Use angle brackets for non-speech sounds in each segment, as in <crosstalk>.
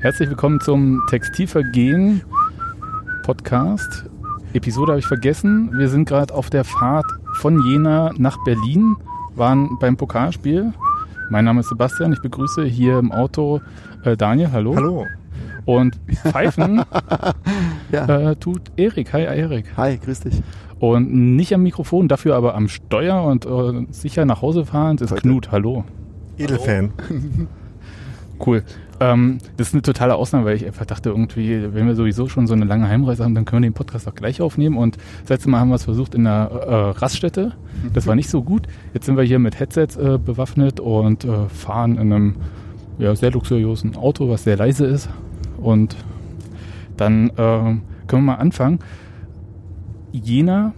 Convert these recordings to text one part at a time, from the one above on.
Herzlich willkommen zum Textilvergehen Podcast. Episode habe ich vergessen. Wir sind gerade auf der Fahrt von Jena nach Berlin, waren beim Pokalspiel. Mein Name ist Sebastian, ich begrüße hier im Auto äh, Daniel, hallo. Hallo. Und pfeifen <laughs> Ja. äh, tut Erik. Hi Erik. Hi, grüß dich. Und nicht am Mikrofon, dafür aber am Steuer und äh, sicher nach Hause fahren ist Heute. Knut. Hallo. Edelfan. Cool. Ähm, das ist eine totale Ausnahme, weil ich einfach dachte, irgendwie, wenn wir sowieso schon so eine lange Heimreise haben, dann können wir den Podcast auch gleich aufnehmen. Und das letzte Mal haben wir es versucht in einer äh, Raststätte. Das war nicht so gut. Jetzt sind wir hier mit Headsets äh, bewaffnet und äh, fahren in einem ja, sehr luxuriösen Auto, was sehr leise ist. Und dann ähm, können wir mal anfangen. Jena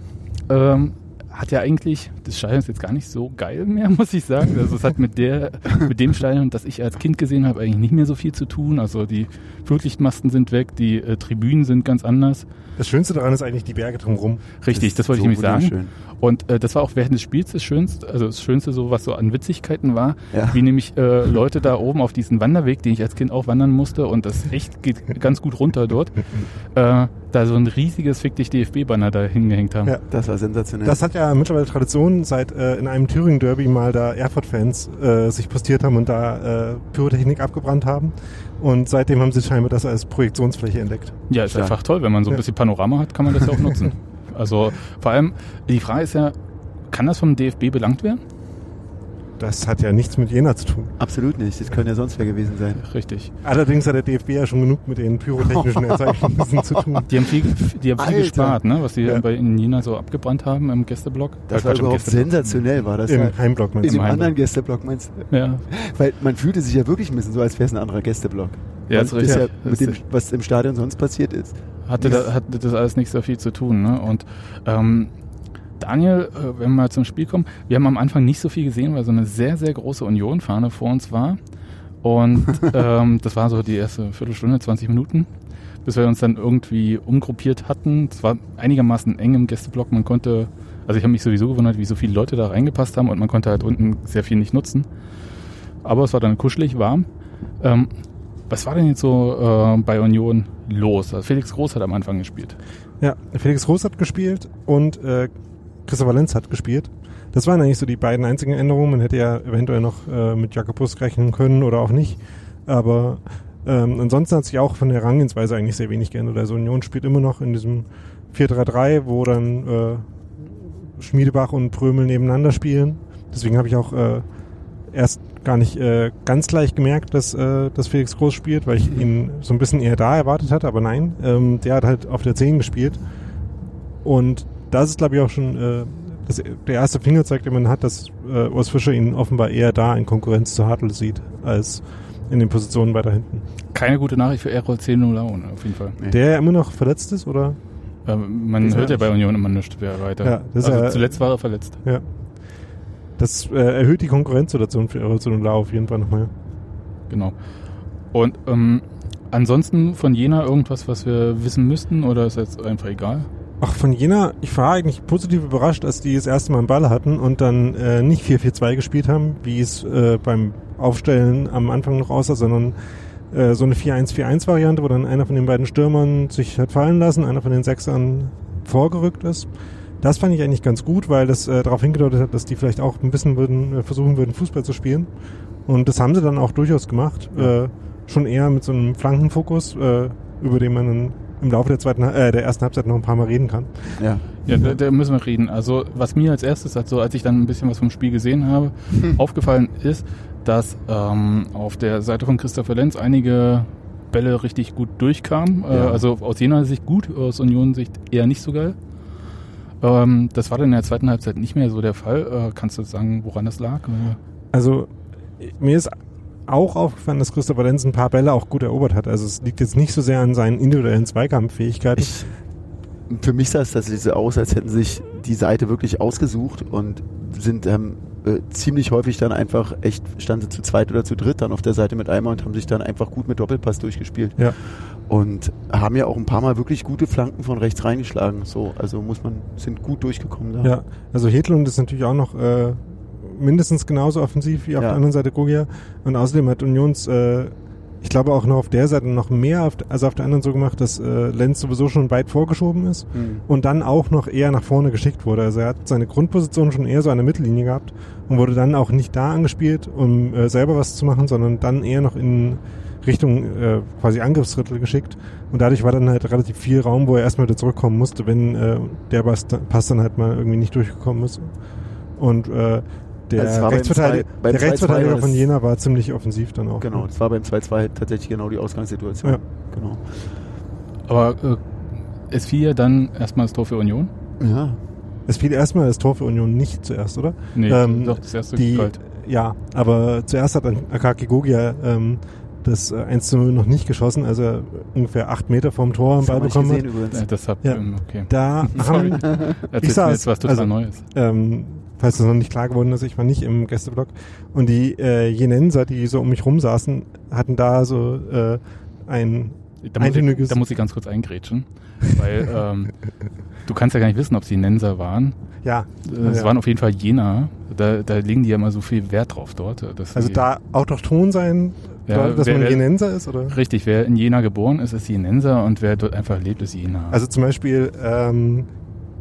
ähm, hat ja eigentlich, das Stadion ist jetzt gar nicht so geil mehr, <laughs> muss ich sagen. Also es hat mit der, mit dem Stadion, das ich als Kind gesehen habe, eigentlich nicht mehr so viel zu tun. Also die Flutlichtmasten sind weg, die äh, Tribünen sind ganz anders. Das Schönste daran ist eigentlich die Berge drumherum. Richtig, das, ist wollte so ich nämlich sagen. wunderschön. Und äh, das war auch während des Spiels das Schönste, also das Schönste so, was so an Witzigkeiten war, Ja. wie nämlich äh, Leute da oben auf diesen Wanderweg, den ich als Kind auch wandern musste und das echt geht ganz gut runter dort, <laughs> äh, da so ein riesiges Fick dich DFB-Banner da hingehängt haben. Ja. Das war sensationell. Das hat ja mittlerweile Tradition, seit äh, in einem Thüringen-Derby mal da Erfurt-Fans äh, sich postiert haben und da äh, Pyrotechnik abgebrannt haben. Und seitdem haben sie scheinbar das als Projektionsfläche entdeckt. Ja, ist Stark. einfach toll. Wenn man so ein bisschen Panorama hat, kann man das ja auch nutzen. <laughs> Also vor allem, die Frage ist ja, kann das vom DFB belangt werden? Das hat ja nichts mit Jena zu tun. Absolut nicht. Das können ja sonst wer gewesen sein. Richtig. Allerdings hat der DFB ja schon genug mit den pyrotechnischen <laughs> Ereignissen zu tun. Die haben viel, die haben viel gespart, ne? was die Ja. bei in China so abgebrannt haben im Gästeblock. Das Äh, war im überhaupt sensationell, war das ja. Im Heimblock In meinst dem du? Heimloch. anderen Gästeblock meinst du? Ja, Weil man fühlte sich ja wirklich ein bisschen so, als wäre es ein anderer Gästeblock. ja Man ist richtig. ja Das mit dem, was im Stadion sonst passiert ist. hatte, da, hatte das alles nicht so viel zu tun. Ne? Und ähm, Daniel, äh, wenn wir mal zum Spiel kommen, wir haben am Anfang nicht so viel gesehen, weil so eine sehr, sehr große Union-Fahne vor uns war. Und <laughs> ähm, das war so die erste Viertelstunde, 20 Minuten, bis wir uns dann irgendwie umgruppiert hatten. Es war einigermaßen eng im Gästeblock. Man konnte, also ich habe mich sowieso gewundert, wie so viele Leute da reingepasst haben und man konnte halt unten sehr viel nicht nutzen. Aber es war dann kuschelig, warm. Ähm, was war denn jetzt so äh, bei Union los? Also Felix Groß hat am Anfang gespielt. Ja, Felix Groß hat gespielt und äh, Christoph Valenz hat gespielt. Das waren eigentlich so die beiden einzigen Änderungen. Man hätte ja eventuell noch äh, mit Jakobus rechnen können oder auch nicht. Aber ähm, ansonsten hat sich auch von der Herangehensweise eigentlich sehr wenig geändert. Also Union spielt immer noch in diesem 4-3-3, wo dann äh, Schmiedebach und Prömel nebeneinander spielen. Deswegen habe ich auch äh, erst gar nicht äh, ganz gleich gemerkt, dass, äh, dass Felix Groß spielt, weil ich ihn so ein bisschen eher da erwartet hatte, aber nein, ähm, der hat halt auf der 10 gespielt. Und das ist, glaube ich, auch schon äh, das, der erste Fingerzeig, den man hat, dass äh, Urs Fischer ihn offenbar eher da in Konkurrenz zu Hartl sieht, als in den Positionen weiter hinten. Keine gute Nachricht für Errol 10 Laune, auf jeden Fall. Nee. Der immer noch verletzt ist, oder? Ähm, man er hört ja bei Union immer nichts wer weiter. Ja, das ist also ja- zuletzt war er verletzt. Ja. Das äh, erhöht die Konkurrenzsituation für und Lau auf jeden Fall nochmal. Genau. Und ähm, ansonsten von Jena irgendwas, was wir wissen müssten oder ist jetzt einfach egal? Ach, von Jena, ich war eigentlich positiv überrascht, als die das erste Mal einen Ball hatten und dann äh, nicht 4-4-2 gespielt haben, wie es äh, beim Aufstellen am Anfang noch aussah, sondern äh, so eine 4-1-4-1-Variante, wo dann einer von den beiden Stürmern sich hat fallen lassen, einer von den Sechsern vorgerückt ist. Das fand ich eigentlich ganz gut, weil das äh, darauf hingedeutet hat, dass die vielleicht auch ein bisschen würden, äh, versuchen würden, Fußball zu spielen. Und das haben sie dann auch durchaus gemacht. Äh, schon eher mit so einem Flankenfokus, äh, über den man dann im Laufe der zweiten, äh, der ersten Halbzeit noch ein paar Mal reden kann. Ja. Ja, da, da müssen wir reden. Also was mir als erstes, also als ich dann ein bisschen was vom Spiel gesehen habe, aufgefallen ist, dass ähm, auf der Seite von Christopher Lenz einige Bälle richtig gut durchkamen. Äh, Ja. also aus jener Sicht gut, aus Union-Sicht eher nicht so geil. Ähm, das war dann in der zweiten Halbzeit nicht mehr so der Fall. Äh, kannst du sagen, woran das lag? Äh, Also mir ist auch aufgefallen, dass Christopher Lenz ein paar Bälle auch gut erobert hat. Also es liegt jetzt nicht so sehr an seinen individuellen Zweikampffähigkeiten. Ich, für mich sah es das so aus, als hätten sich die Seite wirklich ausgesucht und sind ähm, äh, ziemlich häufig dann einfach echt, standen sie zu zweit oder zu dritt dann auf der Seite mit Eimer und haben sich dann einfach gut mit Doppelpass durchgespielt. Ja. Und haben ja auch ein paar Mal wirklich gute Flanken von rechts reingeschlagen. So, also muss man, sind gut durchgekommen da. Ja, also Hedlund ist natürlich auch noch äh, mindestens genauso offensiv wie auf Ja. der anderen Seite Gogia. Und außerdem hat Unions äh, ich glaube auch noch auf der Seite noch mehr, auf, also auf der anderen so gemacht, dass äh, Lenz sowieso schon weit vorgeschoben ist Mhm. und dann auch noch eher nach vorne geschickt wurde. Also er hat seine Grundposition schon eher so an der Mittellinie gehabt und wurde dann auch nicht da angespielt, um äh, selber was zu machen, sondern dann eher noch in Richtung äh, quasi Angriffsdrittel geschickt. Und dadurch war dann halt relativ viel Raum, wo er erstmal wieder zurückkommen musste, wenn äh, der Pass, Pass dann halt mal irgendwie nicht durchgekommen ist. Und äh, der, Also es beim Rechtsverteidiger, zwei- beim der 2-2 Rechtsverteidiger von das- Jena war ziemlich offensiv dann auch. Genau, das war beim 2-2 tatsächlich genau die Ausgangssituation. Ja. Genau. Aber äh, es fiel ja dann erstmal das Tor für Union. Ja. Es fiel erstmal das Tor für Union nicht zuerst, oder? Nee, Ähm, doch, das erste Die, galt. ja, aber zuerst hat Akaki Gogia ähm, das äh, 1 zu 0 noch nicht geschossen, als er ungefähr acht Meter vom Tor am Das Ball hab ich bekommen hat. gesehen übrigens. Äh, deshalb, Ja. ähm, okay. Da <laughs> Sorry. haben, Erzählst saß, mir jetzt was total also- Neues. ähm, falls das noch nicht klar geworden ist, ich war nicht im Gästeblock. Und die äh, Jenenser, die so um mich rum saßen, hatten da so äh, ein Da muss, ich, da muss ich ganz kurz eingrätschen, weil ähm, <laughs> du kannst ja gar nicht wissen, ob sie Nenser waren. ja, Äh, Es ja. waren auf jeden Fall Jena. Da, da legen die ja immer so viel Wert drauf dort. Dass also da autochton sein, Ja, dass wer- man Jenenser ist, oder? Richtig, wer in Jena geboren ist, ist Jenenser und wer dort einfach lebt, ist Jena. Also zum Beispiel ähm,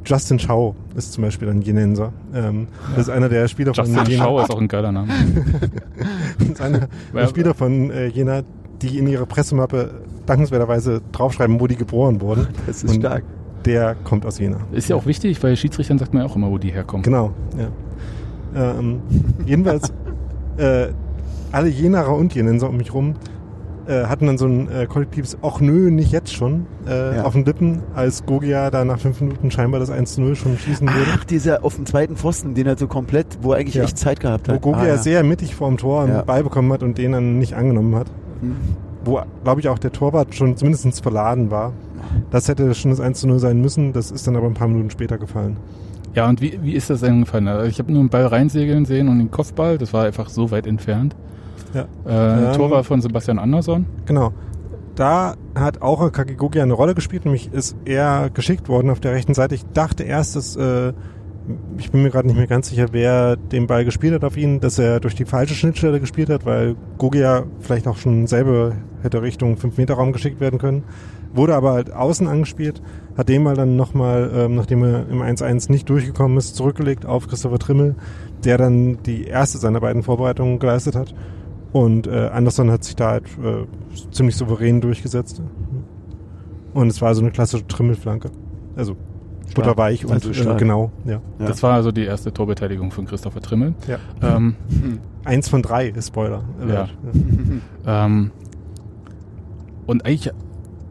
Justin Schau ist zum Beispiel ein Jenenser. Ähm, Das ist einer der Spieler Justin von Jena. Schau ist auch ein geiler Name. <laughs> Das ist einer der Ja. Spieler von äh, Jena, die in ihrer Pressemappe dankenswerterweise draufschreiben, wo die geboren wurden. <laughs> Das ist Und stark. Der kommt aus Jena. Ist ja auch wichtig, weil Schiedsrichtern sagt man ja auch immer, wo die herkommen. Genau, ja. Ähm, jedenfalls, <laughs> äh, alle Jenaer und Jenenser um mich rum äh, hatten dann so ein äh, kollektives Och nö, nicht jetzt schon äh, Ja. auf den Lippen, als Gogia da nach fünf Minuten scheinbar das 1 zu 0 schon schießen würde. Ach, dieser auf dem zweiten Pfosten, den er so komplett, wo er eigentlich Ja. echt Zeit gehabt Wo hat. Gogia Ah, ja. sehr mittig vorm Tor einen. Ball bekommen hat und den dann nicht angenommen hat. Hm. Wo, glaube ich, auch der Torwart schon zumindest verladen war. Das hätte schon das 1 zu 0 sein müssen, das ist dann aber ein paar Minuten später gefallen. Ja, und wie, wie ist das denn gefallen? Also ich habe nur einen Ball reinsegeln sehen und den Kopfball, das war einfach so weit entfernt. Ja. Äh, Ähm, Tor war von Sebastian Andersson. Genau. Da hat auch Kakigogi eine Rolle gespielt, nämlich ist er geschickt worden auf der rechten Seite. Ich dachte erst, dass, äh, ich bin mir gerade nicht mehr ganz sicher, wer den Ball gespielt hat auf ihn, dass er durch die falsche Schnittstelle gespielt hat, weil Gogia vielleicht auch schon selber hätte Richtung 5-Meter-Raum geschickt werden können. Wurde aber halt außen angespielt, hat den Ball dann nochmal, ähm, nachdem er im 1-1 nicht durchgekommen ist, zurückgelegt auf Christopher Trimmel, der dann die erste seiner beiden Vorbereitungen geleistet hat. Und äh, Anderson hat sich da halt äh, ziemlich souverän durchgesetzt. Und es war so eine klassische Trimmelflanke. Also butterweich und Also äh, genau, ja. Ja. Das war also die erste Torbeteiligung von Christopher Trimmel. ja. Ähm, <laughs> Eins von drei ist Spoiler. Ja. ähm, und eigentlich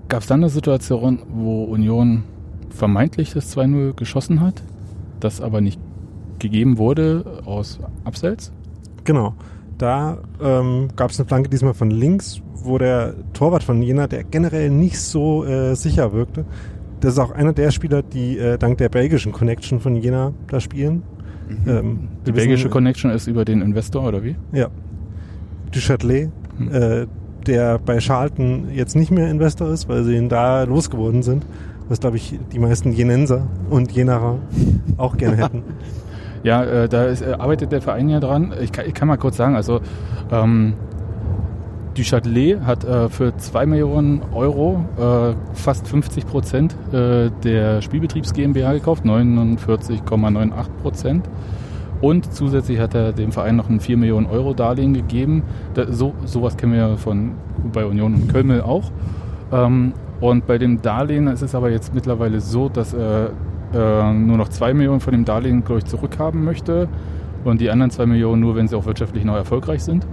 gab es dann eine Situation, wo Union vermeintlich das 2-0 geschossen hat, das aber nicht gegeben wurde aus Abseits. Genau. Da ähm, gab es eine Flanke diesmal von links, wo der Torwart von Jena, der generell nicht so äh, sicher wirkte, das ist auch einer der Spieler, die äh, dank der belgischen Connection von Jena da spielen. Ähm, Die belgische wissen, Connection ist über den Investor, oder wie? Ja. Du Châtelet, Hm. äh, der bei Charlton jetzt nicht mehr Investor ist, weil sie ihn da losgeworden sind. Was, glaube ich, die meisten Jenenser und Jenaer auch gerne <laughs> hätten. Ja, äh, da ist, äh, arbeitet der Verein ja dran. Ich kann, ich kann mal kurz sagen, also ähm, Du Châtelet hat äh, für 2 Millionen Euro äh, fast 50 Prozent äh, der Spielbetriebs GmbH gekauft, 49,98 Prozent. Und zusätzlich hat er dem Verein noch ein 4 Millionen Euro Darlehen gegeben. Da, so, sowas kennen wir von bei Union und Kölmel auch. Ähm, und bei dem Darlehen ist es aber jetzt mittlerweile so, dass er äh, nur noch 2 Millionen von dem Darlehen, glaube ich, zurückhaben möchte. Und die anderen 2 Millionen nur, wenn sie auch wirtschaftlich noch erfolgreich sind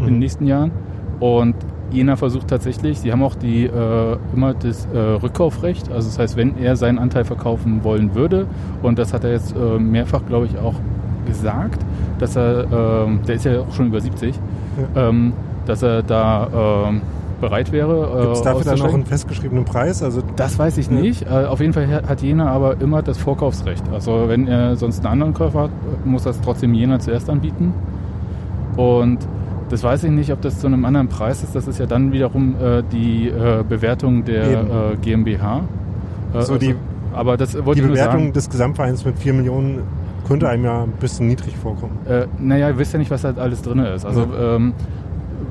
in den Mhm. nächsten Jahren. Und Jena versucht tatsächlich, sie haben auch die äh, immer das äh, Rückkaufrecht. Also das heißt, wenn er seinen Anteil verkaufen wollen würde, und das hat er jetzt äh, mehrfach, glaube ich, auch gesagt, dass er, ähm, der ist ja auch schon über 70, ähm, dass er da ähm, bereit wäre. Gibt es äh, dafür dann noch auszusteigen. einen festgeschriebenen Preis? Also Das weiß ich nicht. Äh, auf jeden Fall hat Jena aber immer das Vorkaufsrecht. Also wenn er sonst einen anderen Käufer hat, muss das trotzdem Jena zuerst anbieten. Und das weiß ich nicht, ob das zu einem anderen Preis ist. Das ist ja dann wiederum äh, die äh, Bewertung der äh, GmbH. Äh, So die- aber das wollte die Bewertung des Gesamtvereins mit 4 Millionen könnte einem ja ein bisschen niedrig vorkommen. Äh, naja, ihr wisst ja nicht, was da alles drin ist. Also Ja. ähm,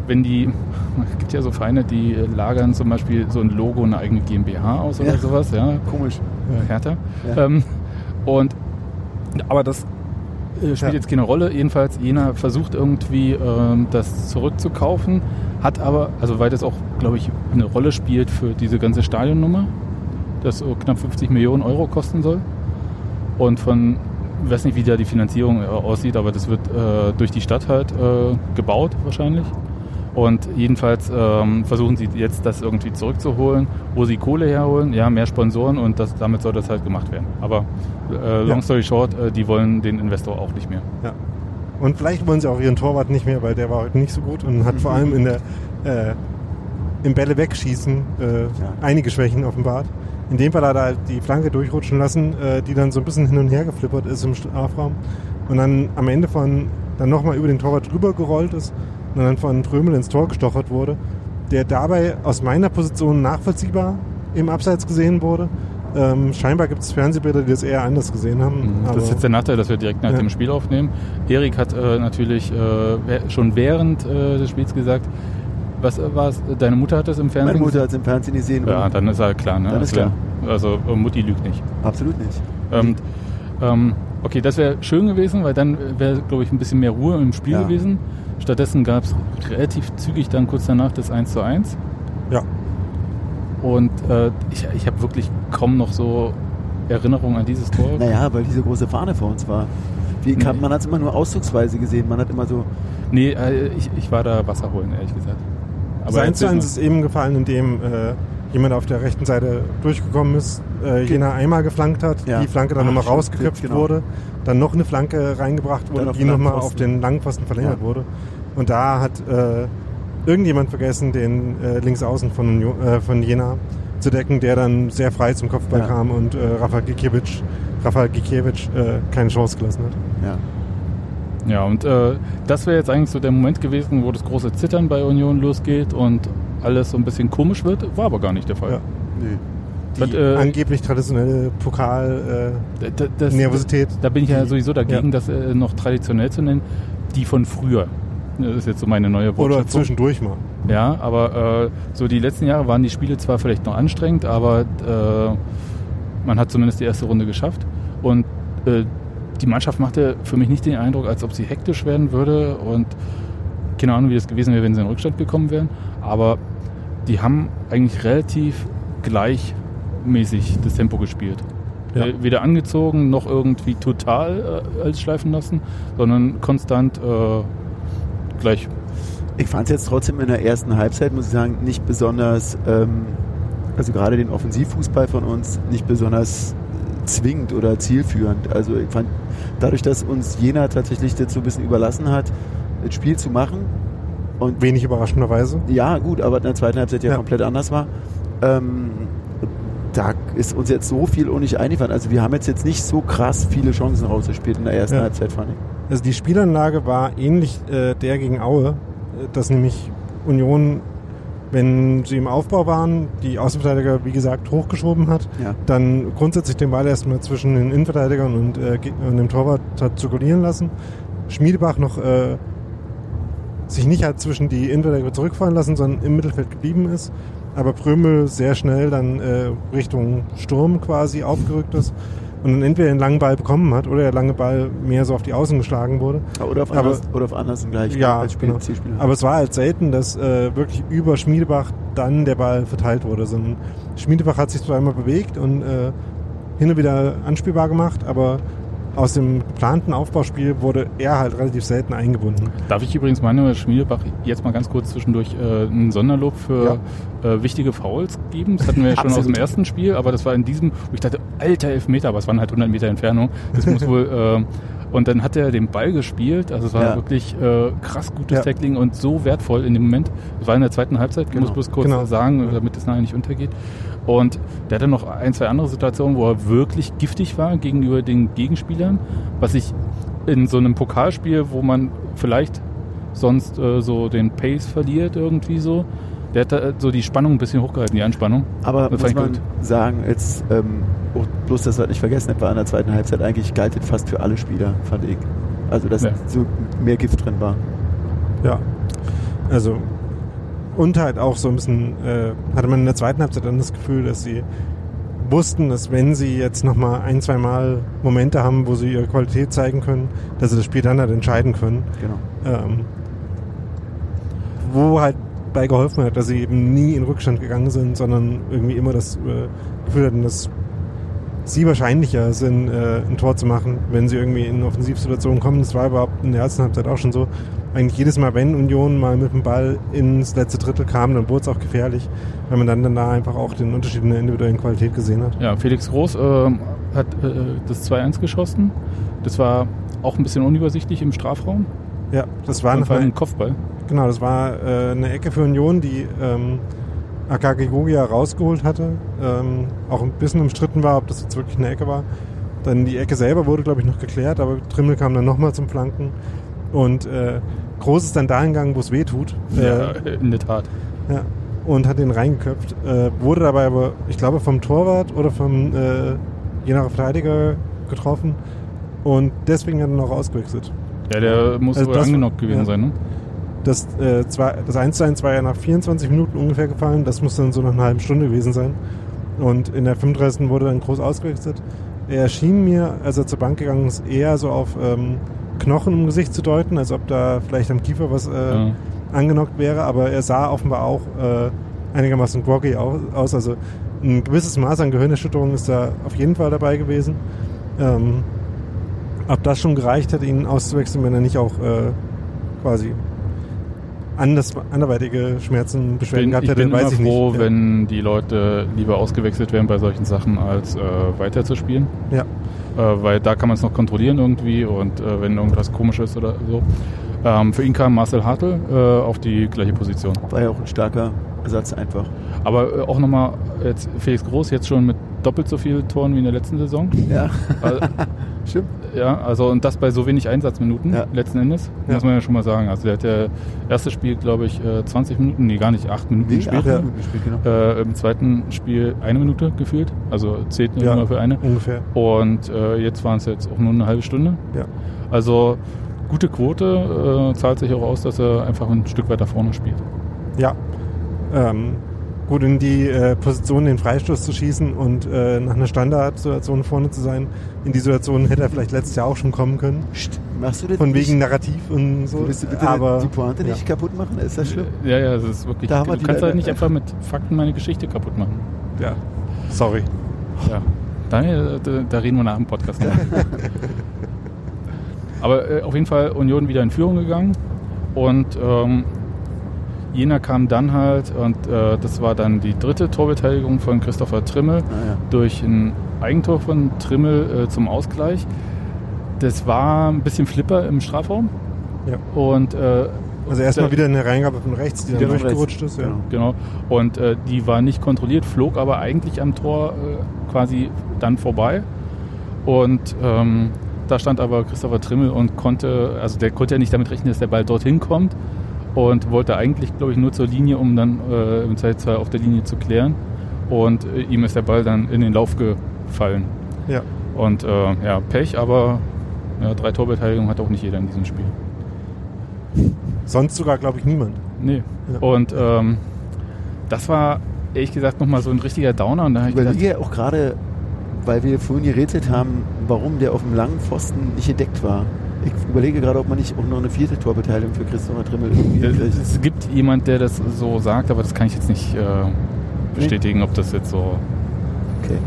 wenn die, es <laughs> gibt ja so Vereine, die lagern zum Beispiel so ein Logo, eine eigene GmbH aus oder Ja. sowas, ja, Komisch. härter. Ja. Ähm, und aber das äh, spielt Ja. jetzt keine Rolle. Jedenfalls, Jena versucht irgendwie ähm, das zurückzukaufen, hat aber, also weil das auch, glaube ich, eine Rolle spielt für diese ganze Stadionnummer, das so knapp 50 Millionen Euro kosten soll. Und von, ich weiß nicht, wie da die Finanzierung äh, aussieht, aber das wird äh, durch die Stadt halt äh, gebaut wahrscheinlich. Und jedenfalls ähm, versuchen sie jetzt das irgendwie zurückzuholen, wo sie Kohle herholen, ja, mehr Sponsoren und das, damit soll das halt gemacht werden. Aber äh, long Ja. story short, äh, die wollen den Investor auch nicht mehr. Ja. Und vielleicht wollen sie auch ihren Torwart nicht mehr, weil der war heute nicht so gut und hat vor allem in der äh, im Bälle wegschießen äh, einige Schwächen offenbart. In dem Fall hat er halt die Flanke durchrutschen lassen, äh, die dann so ein bisschen hin und her geflippert ist im Strafraum und dann am Ende von dann nochmal über den Torwart drüber gerollt ist und dann von Trömel ins Tor gestochert wurde, der dabei aus meiner Position nachvollziehbar im Abseits gesehen wurde. Ähm, scheinbar gibt es Fernsehbilder, die das eher anders gesehen haben. Mhm. Das ist jetzt der Nachteil, dass wir direkt nach Ja. dem Spiel aufnehmen. Erik hat äh, natürlich äh, schon während äh, des Spiels gesagt, was äh, war es? Deine Mutter hat das im Fernsehen Meine Mutter gesehen? hat es im Fernsehen gesehen. Ja, und dann ist halt klar. Ne? Dann ist also, klar. Also äh, Mutti lügt nicht. Absolut nicht. Ähm, ähm, okay, das wäre schön gewesen, weil dann wäre, glaube ich, ein bisschen mehr Ruhe im Spiel Ja. gewesen. Stattdessen gab es relativ zügig dann kurz danach das 1 zu 1. Ja. Und äh, ich, ich habe wirklich kaum noch so Erinnerungen an dieses Tor. Naja, weil diese große Fahne vor uns war. Wie Nee. Man hat es immer nur auszugsweise gesehen. Man hat immer so, Nee, äh, ich, ich war da Wasser holen, ehrlich gesagt. Das 1 zu erzähl 1 ist eben gefallen, indem äh, jemand auf der rechten Seite durchgekommen ist, äh, jener einmal geflankt hat, Ja. die Flanke dann Ah, nochmal rausgeköpft genau. wurde, dann noch eine Flanke reingebracht Dann wurde, die nochmal auf den Langpfosten verlängert Ja. wurde. Und da hat äh, irgendjemand vergessen, den äh, Linksaußen von, Union- äh, von Jena zu decken, der dann sehr frei zum Kopfball Ja. kam und äh, Rafael Gikiewicz, Rafael Gikiewicz äh, keine Chance gelassen hat. ja. Ja, und äh, das wäre jetzt eigentlich so der Moment gewesen, wo das große Zittern bei Union losgeht und alles so ein bisschen komisch wird. War aber gar nicht der Fall. Ja. Nö. Die Das, äh, angeblich traditionelle Pokal D- d- äh. Da bin ich ja sowieso dagegen, Ja. das äh, noch traditionell zu nennen. Die von früher. Das ist jetzt so meine neue Oder Wortschöpfung. zwischendurch mal. Ja, aber äh, so die letzten Jahre waren die Spiele zwar vielleicht noch anstrengend, aber äh, man hat zumindest die erste Runde geschafft. Und äh, die Mannschaft machte für mich nicht den Eindruck, als ob sie hektisch werden würde. Und keine Ahnung, wie das gewesen wäre, wenn sie in Rückstand gekommen wären. Aber die haben eigentlich relativ gleichmäßig das Tempo gespielt. Ja. Äh, Weder angezogen noch irgendwie total äh, alles schleifen lassen, sondern konstant äh, gleich. Ich fand es jetzt trotzdem in der ersten Halbzeit, muss ich sagen, nicht besonders, ähm, also gerade den Offensivfußball von uns, nicht besonders zwingend oder zielführend. Also ich fand, dadurch, dass uns Jena tatsächlich das so ein bisschen überlassen hat, das Spiel zu machen und Wenig überraschenderweise. ja, gut, aber in der zweiten Halbzeit ja, Ja. komplett anders war. Ähm, da ist uns jetzt so viel auch nicht eingefallen. Also wir haben jetzt, jetzt nicht so krass viele Chancen rausgespielt in der ersten Ja. Halbzeit, fand ich. Also die Spielanlage war ähnlich äh, der gegen Aue, äh, dass nämlich Union, wenn sie im Aufbau waren, die Außenverteidiger, wie gesagt, hochgeschoben hat, Ja. dann grundsätzlich den Ball erstmal zwischen den Innenverteidigern und, äh, und dem Torwart hat zirkulieren lassen. Schmiedebach noch äh, sich nicht hat zwischen die Innenverteidiger zurückfallen lassen, sondern im Mittelfeld geblieben ist. Aber Prömel sehr schnell dann äh, Richtung Sturm quasi aufgerückt ist und dann entweder den langen Ball bekommen hat oder der lange Ball mehr so auf die Außen geschlagen wurde. Oder auf Aber- anders, oder auf Andersen gleich Ja, als Spiel, genau. Zielspieler. Aber es war halt selten, dass äh, wirklich über Schmiedebach dann der Ball verteilt wurde. Sondern Schmiedebach hat sich zwar einmal bewegt und äh, hin und wieder anspielbar gemacht, aber aus dem geplanten Aufbauspiel wurde er halt relativ selten eingebunden. Darf ich übrigens Manuel Schmiedebach jetzt mal ganz kurz zwischendurch äh, einen Sonderlob für äh, wichtige Fouls geben? Das hatten wir ja schon aus dem ersten Spiel, aber das war in diesem, wo ich dachte, alter Elfmeter, aber es waren halt 100 Meter Entfernung. Das muss wohl... <laughs> Äh, und dann hat er den Ball gespielt, also es war Ja. wirklich äh, krass gutes Ja. Tackling und so wertvoll in dem Moment. Es war in der zweiten Halbzeit, ich Genau. muss bloß kurz Genau. sagen, damit es nachher nicht untergeht. Und der hatte noch ein, zwei andere Situationen, wo er wirklich giftig war gegenüber den Gegenspielern, was ich in so einem Pokalspiel, wo man vielleicht sonst äh, so den Pace verliert irgendwie so, der hat da so die Spannung ein bisschen hochgehalten, die Anspannung. Aber Das muss man gut. sagen, jetzt ähm, auch bloß, dass wir nicht vergessen etwa in der zweiten Halbzeit eigentlich galt das fast für alle Spieler, fand ich. Also dass Ja. so mehr Gift drin war. Ja. Also und halt auch so ein bisschen, äh, hatte man in der zweiten Halbzeit dann das Gefühl, dass sie wussten, dass wenn sie jetzt nochmal ein, zwei Mal Momente haben, wo sie ihre Qualität zeigen können, dass sie das Spiel dann halt entscheiden können. Genau. Ähm, wo halt bei geholfen hat, dass sie eben nie in Rückstand gegangen sind, sondern irgendwie immer das äh, Gefühl hatten, dass sie wahrscheinlicher sind, äh, ein Tor zu machen, wenn sie irgendwie in Offensivsituationen kommen. Das war überhaupt in der ersten Halbzeit auch schon so. Eigentlich jedes Mal, wenn Union mal mit dem Ball ins letzte Drittel kam, dann wurde es auch gefährlich, weil man dann, dann da einfach auch den Unterschied in der individuellen Qualität gesehen hat. Ja, Felix Groß äh, hat äh, das 2-1 geschossen. Das war auch ein bisschen unübersichtlich im Strafraum. Ja, das war eine, ein Kopfball. genau, das war äh, eine Ecke für Union, die ähm, Akagi Gogia rausgeholt hatte. Ähm, auch ein bisschen umstritten war, ob das jetzt wirklich eine Ecke war. Dann die Ecke selber wurde, glaube ich, noch geklärt, aber Trimmel kam dann nochmal zum Flanken. Und äh, Groß ist dann dahin gegangen, wo es weh tut. Ja, in der Tat. Ja, und hat den reingeköpft. Äh, wurde dabei aber, ich glaube, vom Torwart oder vom äh, Jenaer Verteidiger getroffen. Und deswegen hat er noch ausgewechselt. Ja, der muss Also wohl angenockt gewesen ja. sein, ne? Das, äh, zwei, das 1 zu 1 war ja nach 24 Minuten ungefähr gefallen. Das muss dann so nach einer halben Stunde gewesen sein. Und in der 35. wurde dann groß ausgewechselt. Er schien mir, als er zur Bank gegangen ist, eher so auf ähm, Knochen im Gesicht zu deuten, als ob da vielleicht am Kiefer was äh, Ja. angenockt wäre, aber er sah offenbar auch äh, einigermaßen groggy au- aus. Also ein gewisses Maß an Gehirnerschütterung ist da auf jeden Fall dabei gewesen. Ähm, ob das schon gereicht hat, ihn auszuwechseln, wenn er nicht auch äh, quasi anders, anderweitige Schmerzen, Ich Beschwerden bin, gehabt ich hätte, bin weiß immer ich froh, nicht. wenn die Leute lieber ausgewechselt werden bei solchen Sachen, als äh, weiterzuspielen. Ja. Äh, weil da kann man es noch kontrollieren irgendwie und äh, wenn irgendwas komisch ist oder so. Ähm, für ihn kam Marcel Hartl äh, auf die gleiche Position. War ja auch ein starker Ersatz einfach. Aber äh, auch nochmal jetzt Felix Groß jetzt schon mit doppelt so vielen Toren wie in der letzten Saison. Ja, Also, <laughs> stimmt. ja, also und das bei so wenig Einsatzminuten Ja. letzten Endes, Ja. muss man ja schon mal sagen. Also der hat ja erstes Spiel, glaube ich, äh, 20 Minuten, nee, gar nicht, 8 Minuten Nee, gespielt. acht ja. Minuten gespielt, genau. Äh, Im zweiten Spiel eine Minute gefühlt, also zählt nur Ja. für eine. Ungefähr. Und äh, jetzt waren es jetzt auch nur eine halbe Stunde. Ja. Also gute Quote, äh, zahlt sich auch aus, dass er einfach ein Stück weiter vorne spielt. Ja. Ähm, gut, in die äh, Position den Freistoß zu schießen und äh, nach einer Standardsituation vorne zu sein, in die Situation hätte er vielleicht letztes Jahr auch schon kommen können. Psst, machst du das Von nicht? wegen Narrativ und so. Du willst du bitte aber, die Pointe nicht kaputt machen? Ist das schlimm? Ja, ja, das ist wirklich. Da du kannst halt nicht einfach mit Fakten meine Geschichte kaputt machen. Ja. Sorry. Ja. Daniel, da, da reden wir nach dem Podcast. <laughs> Aber äh, auf jeden Fall Union wieder in Führung gegangen und ähm, Jena kam dann halt und äh, das war dann die dritte Torbeteiligung von Christopher Trimmel Naja. durch ein Eigentor von Trimmel äh, zum Ausgleich. Das war ein bisschen Flipper im Strafraum Ja. und äh, Also erstmal der- wieder eine Reingabe von rechts, die dann durchgerutscht ist. Ja. Genau. Genau. Und äh, die war nicht kontrolliert, flog aber eigentlich am Tor äh, quasi dann vorbei. Und ähm, da stand aber Christopher Trimmel und konnte, also der konnte ja nicht damit rechnen, dass der Ball dorthin kommt und wollte eigentlich, glaube ich, nur zur Linie, um dann äh, im Zweifelsfall auf der Linie zu klären. Und äh, ihm ist der Ball dann in den Lauf gefallen. Ja. Und äh, ja, Pech, aber ja, drei Torbeteiligungen hat auch nicht jeder in diesem Spiel. Sonst sogar, glaube ich, niemand. Nee. Ja. Und ähm, das war ehrlich gesagt nochmal so ein richtiger Downer. Und da Ich ich gedacht, überlege auch gerade, weil wir vorhin gerätselt haben, warum der auf dem langen Pfosten nicht entdeckt war. Ich überlege gerade, ob man nicht auch noch eine vierte Torbeteiligung für Christopher Trimmel irgendwie es, es gibt jemand, der das so sagt, aber das kann ich jetzt nicht äh, bestätigen, ob das jetzt so. Okay.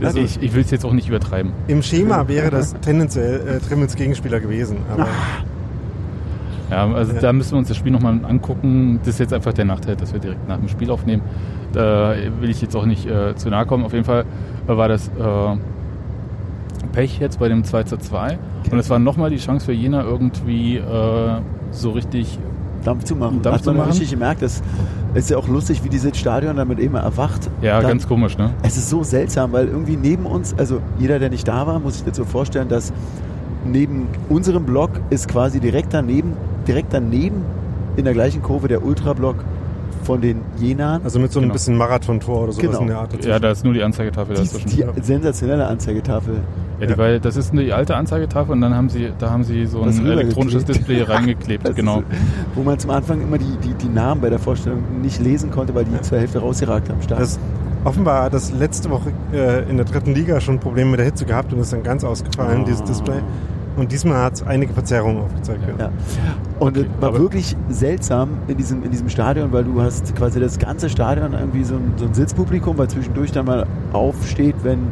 Also Also- ich ich will es jetzt auch nicht übertreiben. Im Schema wäre das tendenziell äh, Trimmels Gegenspieler gewesen. Aber Ja, also Ja. da müssen wir uns das Spiel nochmal angucken. Das ist jetzt einfach der Nachteil, dass wir direkt nach dem Spiel aufnehmen. Da will ich jetzt auch nicht äh, zu nahe kommen. Auf jeden Fall äh, war das äh, Pech jetzt bei dem 2 zu 2. Und es war nochmal die Chance für Jena irgendwie äh, so richtig Dampf zu machen. Dampf Hat zu man machen. richtig gemerkt. Das ist ja auch lustig, wie dieses Stadion damit eben erwacht. Ja, Dann- ganz komisch, ne? Es ist so seltsam, weil irgendwie neben uns, also jeder, der nicht da war, muss sich so vorstellen, dass neben unserem Block ist quasi direkt daneben, direkt daneben in der gleichen Kurve der Ultrablock von den Jenern. Also mit so ein Genau. bisschen Marathon-Tor oder sowas Genau. in der Art. Ja, da ist nur die Anzeigetafel die, dazwischen. die sensationelle Anzeigetafel. ja, die, weil das ist die alte Anzeigetafel und dann haben sie, da haben sie so ein elektronisches. Display <laughs> reingeklebt, genau. Ist, wo man zum Anfang immer die, die, die Namen bei der Vorstellung nicht lesen konnte, weil die zur Hälfte rausgeragt haben. Stark. Das, offenbar hat das letzte Woche äh, in der dritten Liga schon Probleme mit der Hitze gehabt und ist dann ganz ausgefallen, Oh. dieses Display. Und diesmal hat es einige Verzerrungen aufgezeigt. Ja. Und Okay, es war wirklich seltsam in diesem, in diesem Stadion, weil du hast quasi das ganze Stadion irgendwie so ein, so ein Sitzpublikum, weil zwischendurch dann mal aufsteht, wenn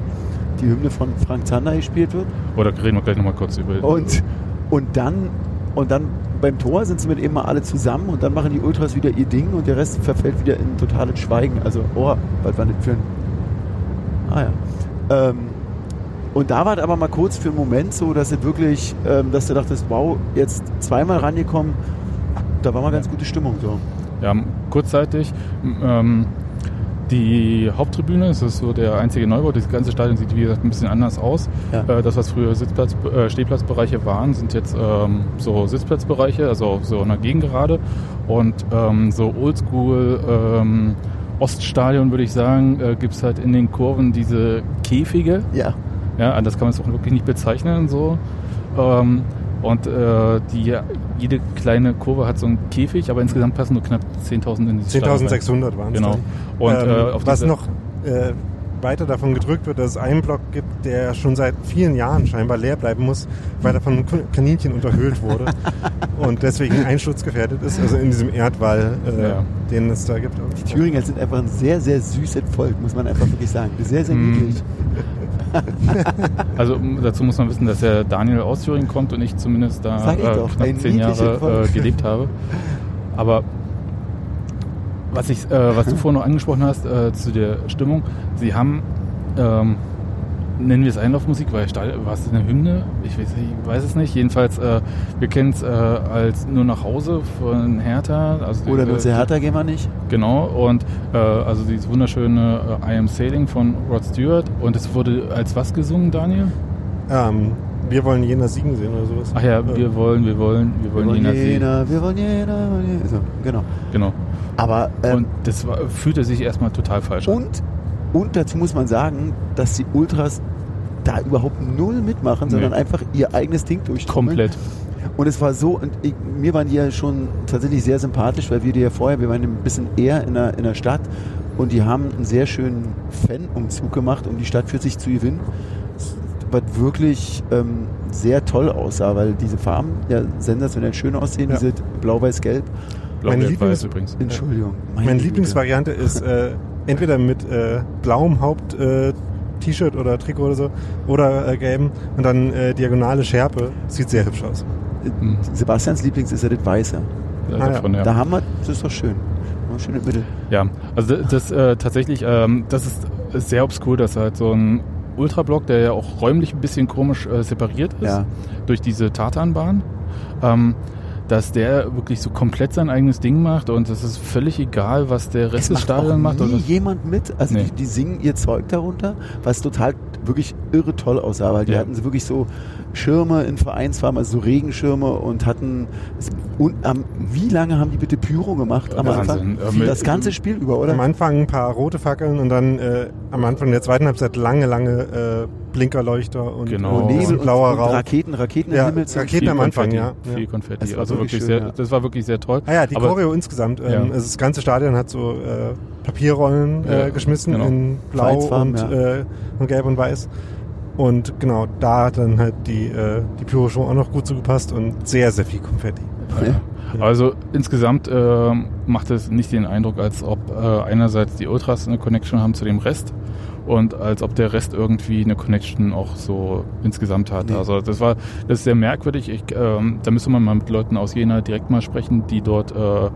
die Hymne von Frank Zander gespielt wird. Oder reden wir gleich nochmal kurz über. Und, und dann und dann beim Tor sind sie mit eben mal alle zusammen und dann machen die Ultras wieder ihr Ding und der Rest verfällt wieder in totales Schweigen. Also, oh, was war das für ein. Ah ja. Ähm, und da war es aber mal kurz für einen Moment so, dass es wirklich, ähm, dass du dachtest, wow, jetzt zweimal rangekommen, da war mal ganz gute Stimmung so. Ja, kurzzeitig. Ähm, die Haupttribüne, das ist so der einzige Neubau. Das ganze Stadion sieht, wie gesagt, ein bisschen anders aus. Ja. Äh, das, was früher Sitzplatz, äh, Stehplatzbereiche waren, sind jetzt ähm, so Sitzplatzbereiche, also so einer Gegengerade. Und ähm, so oldschool ähm, Oststadion, würde ich sagen, äh, gibt es halt in den Kurven diese Käfige. Ja. Ja, anders kann man es auch wirklich nicht bezeichnen. So. Ähm, und äh, die, jede kleine Kurve hat so einen Käfig, aber insgesamt passen nur knapp 10.000 in rein. 10.600 waren es. Genau. Und ähm, äh, auf was noch äh, weiter davon gedrückt wird, dass es einen Block gibt, der schon seit vielen Jahren scheinbar leer bleiben muss, weil er von Kaninchen unterhöhlt wurde <laughs> und deswegen einsturzgefährdet ist, also in diesem Erdwall, äh, Ja. den es da gibt. Die Thüringer sind einfach ein sehr, sehr süßes Volk, muss man einfach wirklich sagen. Sehr, sehr Mm. niedlich. <laughs> <laughs> Also dazu muss man wissen, dass der Daniel aus Thüringen kommt und ich zumindest da Sag ich äh, doch, knapp zehn Jahre äh, gelebt habe. Aber was, ich, äh, was du vorhin noch angesprochen hast äh, zu der Stimmung, sie haben, ähm, nennen wir es Einlaufmusik, weil war es eine Hymne? Ich weiß, ich weiß es nicht. Jedenfalls, äh, wir kennen es äh, als nur nach Hause von Hertha. Also Oder nur sehr Hertha gehen wir nicht. Genau, und äh, also dieses wunderschöne äh, I Am Sailing von Rod Stewart. Und es wurde als was gesungen, Daniel? Ähm, wir wollen Jena siegen sehen oder sowas. Ach ja, wir wollen, wir wollen, wir Wir wollen wollen Jena sehen. Jena, wir wollen Jena, wir wollen Jena. So, genau. Genau. Aber ähm, Und das war, fühlte sich erstmal total falsch an. Und, und dazu muss man sagen, dass die Ultras da überhaupt null mitmachen, Nee. sondern einfach ihr eigenes Ding durchtrommeln. Komplett. Und es war so, und ich, mir waren die ja schon tatsächlich sehr sympathisch, weil wir die ja vorher, wir waren ein bisschen eher in der, in der Stadt und die haben einen sehr schönen Fan-Umzug gemacht, um die Stadt für sich zu gewinnen. Was wirklich ähm, sehr toll aussah, weil diese Farben ja sensationell schön aussehen, Ja. diese blau-weiß-gelb. Blau, Mein gelb, Lieblings- weiß übrigens. Entschuldigung. Meine Güte. Lieblingsvariante ist äh, entweder mit äh, blauem Haupt äh, T-Shirt oder Trikot oder so oder äh, gelben und dann äh, diagonale Schärpe. Sieht sehr hübsch aus. Hm. Sebastians Lieblings ist ja das Weiße. Also Ah, ja. von der, Da haben wir, das ist doch schön. Mal schön im Mittel. Ja, also das, das äh, tatsächlich, ähm, das ist, ist sehr obskur, dass halt so ein Ultrablock, der ja auch räumlich ein bisschen komisch äh, separiert ist, Ja. durch diese Tatanbahn, ähm, dass der wirklich so komplett sein eigenes Ding macht und es ist völlig egal, was der Rest des macht auch Stadions macht. nie Oder, jemand mit. Also Nee. die, die singen ihr Zeug darunter, was total wirklich irre toll aussah, weil die Ja. hatten so wirklich so Schirme in Vereinsfarben, also so Regenschirme und hatten und ähm, wie lange haben die bitte Pyro gemacht am Wahnsinn. Anfang? Das ganze Spiel über, oder? Am Anfang ein paar rote Fackeln und dann äh, am Anfang der zweiten Halbzeit lange, lange äh, Blinkerleuchter und, Genau. und, Nebel und, blauer Rauch. Raketen, Raketen Ja, im Himmel. Raketen am Anfang, Konfetti, ja. Viel. Konfetti. Das war also wirklich schön, sehr, ja. das war wirklich sehr toll. Ah ja, die Aber- Choreo insgesamt. Ähm, Ja. also das ganze Stadion hat so äh, Papierrollen Ja, äh, geschmissen genau. in Blau und, ja. äh, und Gelb und Weiß. Und genau, da hat dann halt die, äh, die Pyro-Show auch noch gut zugepasst und sehr, sehr viel Konfetti. Ja. Also insgesamt äh, macht es nicht den Eindruck, als ob äh, einerseits die Ultras eine Connection haben zu dem Rest und als ob der Rest irgendwie eine Connection auch so insgesamt hat. Nee. Also das war das ist sehr merkwürdig. Ich, ähm, da müsste man mal mit Leuten aus Jena direkt mal sprechen, die dort äh,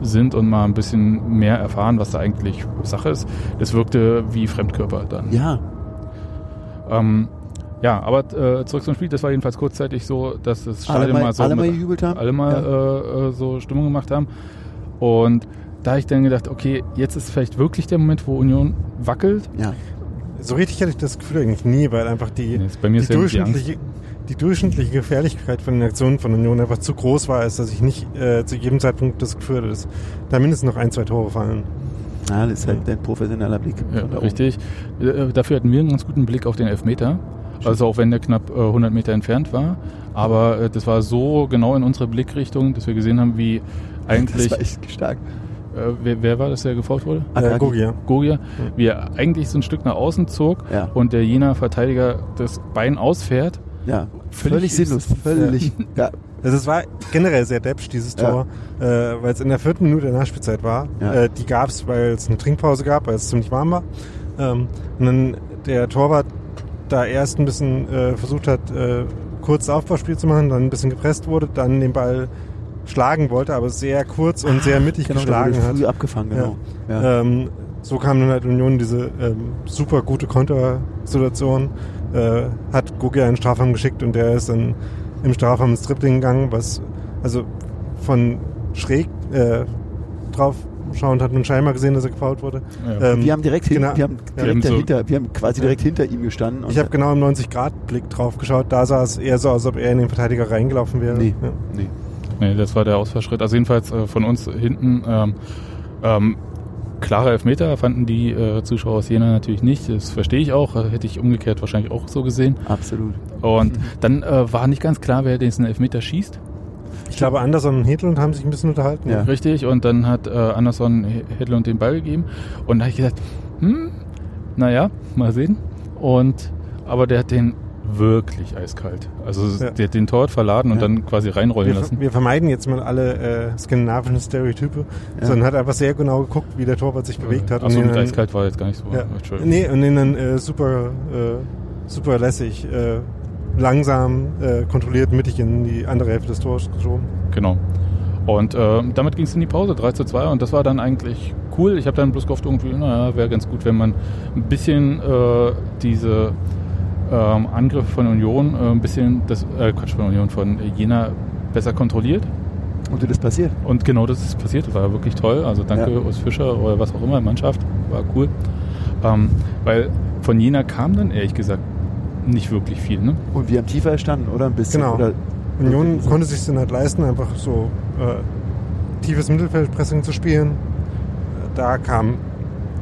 sind und mal ein bisschen mehr erfahren, was da eigentlich Sache ist. Das wirkte wie Fremdkörper dann. Ja, Ähm, ja, aber äh, zurück zum Spiel. Das war jedenfalls kurzzeitig so, dass das alle Stadion mal, mal so alle mal mit- gejubelt haben. alle mal äh, äh, so Stimmung gemacht haben. Und da habe ich dann gedacht, okay, jetzt ist vielleicht wirklich der Moment, wo Union wackelt. Ja. So richtig hatte ich das Gefühl eigentlich nie, weil einfach die, Nee, ja die durchschnittliche, die durchschnittliche Gefährlichkeit von den Aktionen von Union einfach zu groß war, als dass ich nicht äh, zu jedem Zeitpunkt das Gefühl hatte, dass da mindestens noch ein, zwei Tore fallen. Ja, das ist halt ein professioneller Blick. Ja, richtig. Äh, Dafür hatten wir einen ganz guten Blick auf den Elfmeter. Also auch wenn der knapp äh, 100 Meter entfernt war. Aber äh, das war so genau in unsere Blickrichtung, dass wir gesehen haben, wie eigentlich... Das war echt stark. Äh, wer, wer war das, der gefault wurde? Äh. Gogia. Gogia, wie er eigentlich so ein Stück nach außen zog Ja. und der Jena Verteidiger das Bein ausfährt. Ja, Völlig völlig, sinnlos. Völlig. Ja. Also es war generell sehr deppsch, dieses Ja. Tor, äh, weil es in der vierten Minute der Nachspielzeit war. Ja. Äh, die gab es, weil es eine Trinkpause gab, weil es ziemlich warm war. Ähm, und dann der Torwart da erst ein bisschen äh, versucht hat, äh, kurz Aufbauspiel zu machen, dann ein bisschen gepresst wurde, dann den Ball schlagen wollte, aber sehr kurz und sehr mittig genau, der geschlagen wurde hat. früh abgefangen, genau. Ja. Ähm, so kam dann halt Union diese ähm, super gute Kontersituation, äh, hat Gogia in den Strafraum geschickt und der ist dann im Strafraum ins Tripling gegangen, was also von schräg äh, drauf schauend hat man scheinbar gesehen, dass er gefault wurde. Ja. Ähm, wir haben direkt, hin, genau. wir haben Ja. direkt Wir haben so- dahinter, wir haben quasi direkt hinter ihm gestanden. und- ich habe genau im 90-Grad-Blick drauf geschaut, da sah es eher so aus, als ob er in den Verteidiger reingelaufen wäre. Nee. Ja. nee. Nee, das war der Ausfallschritt. Also jedenfalls äh, von uns hinten ähm, ähm, klare Elfmeter fanden die äh, Zuschauer aus Jena natürlich nicht. Das verstehe ich auch. Äh, Hätte ich umgekehrt wahrscheinlich auch so gesehen. Absolut. Und dann äh, war nicht ganz klar, wer diesen Elfmeter schießt. Ich glaube, Anderson und Hedlund haben sich ein bisschen unterhalten. Ja. Richtig. Und dann hat äh, Anderson Hedlund den Ball gegeben. Und da habe ich gesagt, hm, naja, mal sehen. Und aber der hat den wirklich eiskalt. Also Ja. der hat den Torwart verladen und Ja. dann quasi reinrollen Wir, lassen. wir vermeiden jetzt mal alle äh, skandinavischen Stereotype, Ja. sondern hat einfach sehr genau geguckt, wie der Torwart sich bewegt hat. Achso, mit dann- eiskalt war jetzt gar nicht so. Ja. Entschuldigung. Nee, und den dann äh, super, äh, super lässig, äh, langsam, äh, kontrolliert mittig in die andere Hälfte des Tors geschoben. Genau. Und äh, damit ging es in die Pause, 3 zu 2 und das war dann eigentlich cool. Ich habe dann bloß gehofft, irgendwie, naja, wäre ganz gut, wenn man ein bisschen äh, diese ähm, Angriffe von Union, äh, ein bisschen das, äh, Quatsch, von Union, von Jena besser kontrolliert. Und das passiert. Und genau das ist passiert, war wirklich toll. Also danke Ja. Urs Fischer oder was auch immer, Mannschaft, war cool. Ähm, weil von Jena kam dann ehrlich gesagt nicht wirklich viel. Ne? Und wir haben tiefer standen, oder? Ein bisschen. Genau. Oder Union konnte sich dann halt leisten, einfach so äh, tiefes Mittelfeldpressing zu spielen. Äh, Da kam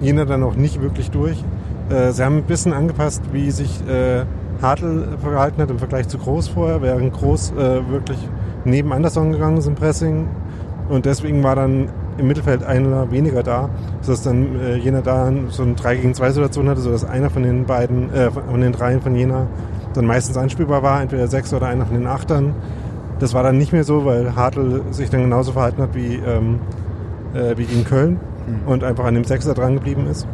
Jena dann auch nicht wirklich durch. Äh, sie haben ein bisschen angepasst, wie sich äh, Hartl verhalten hat im Vergleich zu Groß vorher, während Groß äh, wirklich neben Anderson gegangen ist im Pressing. Und deswegen war dann im Mittelfeld einer weniger da, sodass dann äh, Jena da so eine 3 gegen 2 Situation hatte, sodass einer von den beiden, äh, von den dreien von Jena dann meistens anspielbar war, entweder sechs oder einer von den Achtern. Das war dann nicht mehr so, weil Hartl sich dann genauso verhalten hat wie, ähm, äh, wie gegen Köln Mhm. und einfach an dem Sechser dran geblieben ist.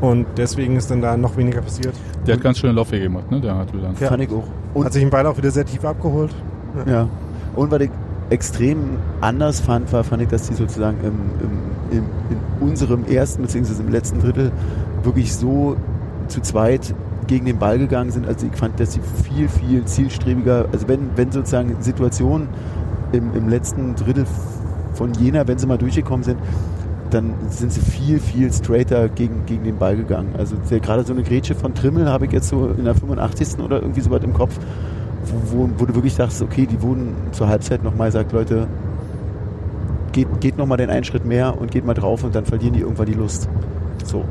Und deswegen ist dann da noch weniger passiert. Der hat ganz schöne Laufwege gemacht, ne? Der hat dann. Ja. Fand ich auch. Und, Hat sich den Ball auch wieder sehr tief abgeholt. ja. Und was ich extrem anders fand, war, fand ich, dass die sozusagen im, im, im, in unserem ersten bzw. im letzten Drittel wirklich so zu zweit gegen den Ball gegangen sind. Also ich fand, dass sie viel, viel zielstrebiger, also wenn, wenn sozusagen Situationen im, im letzten Drittel von Jena, wenn sie mal durchgekommen sind, dann sind sie viel, viel straighter gegen, gegen den Ball gegangen. Also gerade so eine Grätsche von Trimmel habe ich jetzt so in der 85. oder irgendwie so weit im Kopf, wo, wo, wo du wirklich dachtest, okay, die wurden zur Halbzeit nochmal gesagt, Leute, geht, geht nochmal den einen Schritt mehr und geht mal drauf und dann verlieren die irgendwann die Lust. So.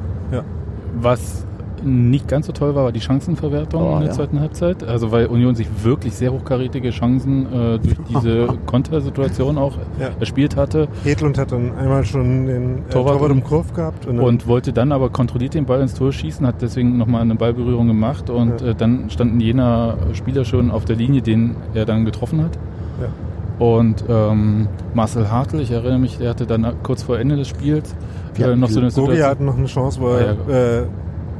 Was nicht ganz so toll war, war die Chancenverwertung Oh, in der ja. zweiten Halbzeit. Also weil Union sich wirklich sehr hochkarätige Chancen äh, durch <laughs> diese Kontersituation auch Ja. erspielt hatte Hedlund hat dann einmal schon den äh, Torwart Torwart, im- Kurve gehabt. Und, und wollte dann aber kontrolliert den Ball ins Tor schießen, hat deswegen nochmal eine Ballberührung gemacht und Ja. äh, dann standen jener Spieler schon auf der Linie, den er dann getroffen hat. Ja. Und ähm, Marcel Hartl, ich erinnere mich, der hatte dann kurz vor Ende des Spiels äh, noch so eine Gogi Situation. hat noch eine Chance, wo Ah, er äh,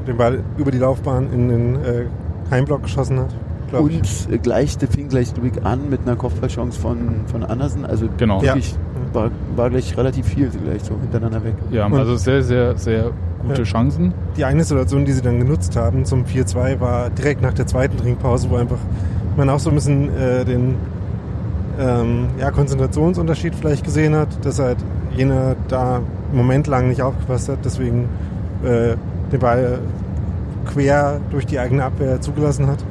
den Ball über die Laufbahn in den äh, Heimblock geschossen hat. glaub ich. Und äh, gleich, der fing gleich Ludwig an mit einer Kopfballchance von, von Andersen. Also Genau. wirklich war, war gleich relativ viel gleich so hintereinander weg. Ja, Und- also sehr, sehr, sehr gute Ja. Chancen. Die eine Situation, die sie dann genutzt haben zum 4-2, war direkt nach der zweiten Trinkpause, wo einfach man auch so ein bisschen äh, den ähm, ja, Konzentrationsunterschied vielleicht gesehen hat, dass halt jener da einen Moment lang nicht aufgepasst hat, deswegen äh, den Ball quer durch die eigene Abwehr zugelassen hat.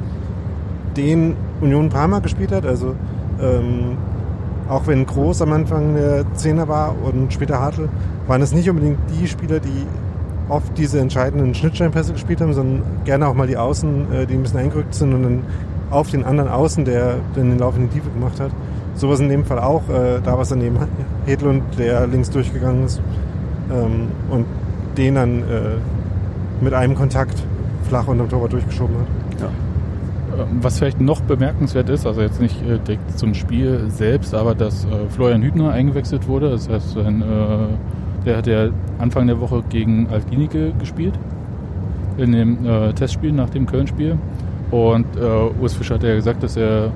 den Union ein paar Mal gespielt hat. Also ähm, auch wenn Groß am Anfang der Zehner war und später Hartl, waren es nicht unbedingt die Spieler, die oft diese entscheidenden Schnittstellenpässe gespielt haben, sondern gerne auch mal die Außen, äh, die ein bisschen eingerückt sind und dann auf den anderen Außen, der den Lauf in die Tiefe gemacht hat. Sowas in dem Fall auch. Äh, da war es daneben Hedlund, der links durchgegangen ist ähm, und den dann äh, mit einem Kontakt flach unterm Torwart durchgeschoben hat. Ja. Ähm, Was vielleicht noch bemerkenswert ist, also jetzt nicht äh, direkt zum Spiel selbst, aber dass äh, Florian Hübner eingewechselt wurde. Das heißt, ein, äh, der hat ja Anfang der Woche gegen Altinike gespielt in dem Testspiel nach dem Köln-Spiel. Und Urs Fischer hat ja gesagt, dass er